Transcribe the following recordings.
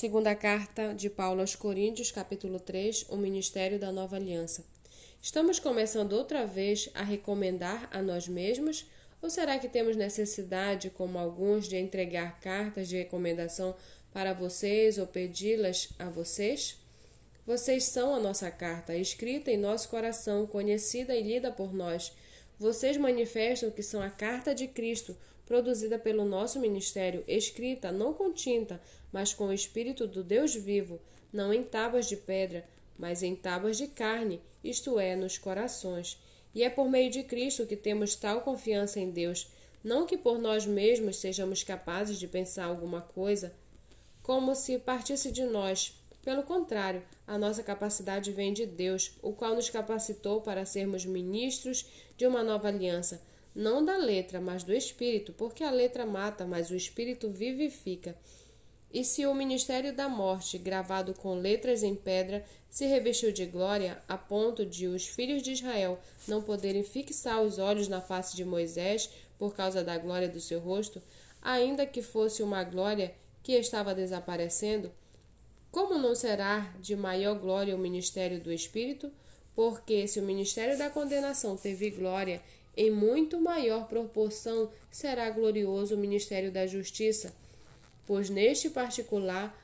Segunda carta de Paulo aos Coríntios, capítulo 3, o ministério da nova aliança. Estamos começando outra vez a recomendar a nós mesmos ou será que temos necessidade, como alguns, de entregar cartas de recomendação para vocês ou pedi-las a vocês? Vocês são a nossa carta, escrita em nosso coração, conhecida e lida por nós. Vocês manifestam que são a carta de Cristo, produzida pelo nosso ministério, escrita não com tinta, mas com o Espírito do Deus vivo, não em tábuas de pedra, mas em tábuas de carne, isto é, nos corações. E é por meio de Cristo que temos tal confiança em Deus, não que por nós mesmos sejamos capazes de pensar alguma coisa como se partisse de nós. Pelo contrário, a nossa capacidade vem de Deus, o qual nos capacitou para sermos ministros de uma nova aliança, não da letra, mas do espírito, porque a letra mata, mas o espírito vivifica. E se o ministério da morte, gravado com letras em pedra, se revestiu de glória, a ponto de os filhos de Israel não poderem fixar os olhos na face de Moisés por causa da glória do seu rosto, ainda que fosse uma glória que estava desaparecendo, como não será de maior glória o ministério do Espírito? Porque se o ministério da condenação teve glória, em muito maior proporção será glorioso o ministério da justiça pois neste particular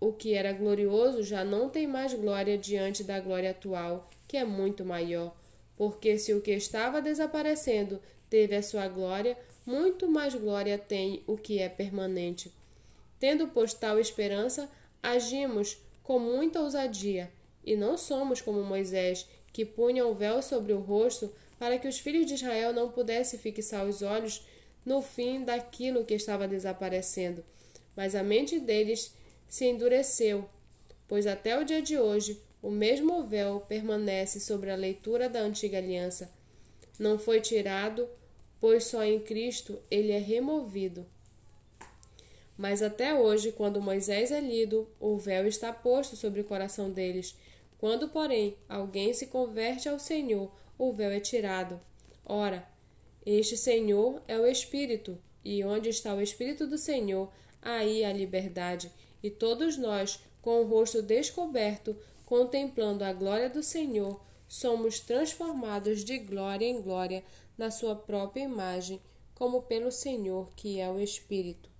o que era glorioso já não tem mais glória diante da glória atual, que é muito maior. Porque se o que estava desaparecendo teve a sua glória, muito mais glória tem o que é permanente. Tendo pois tal esperança, agimos com muita ousadia, e não somos como Moisés, que punha o véu sobre o rosto para que os filhos de Israel não pudessem fixar os olhos no fim daquilo que estava desaparecendo mas a mente deles se endureceu, pois até o dia de hoje o mesmo véu permanece sobre a leitura da antiga aliança. Não foi tirado, pois só em Cristo ele é removido. Mas até hoje, quando Moisés é lido, o véu está posto sobre o coração deles. Quando, porém, alguém se converte ao Senhor, o véu é tirado. Ora, este Senhor é o Espírito, e onde está o Espírito do Senhor, aí a liberdade, e todos nós, com o rosto descoberto, contemplando a glória do Senhor, somos transformados de glória em glória na sua própria imagem, como pelo Senhor, que é o Espírito.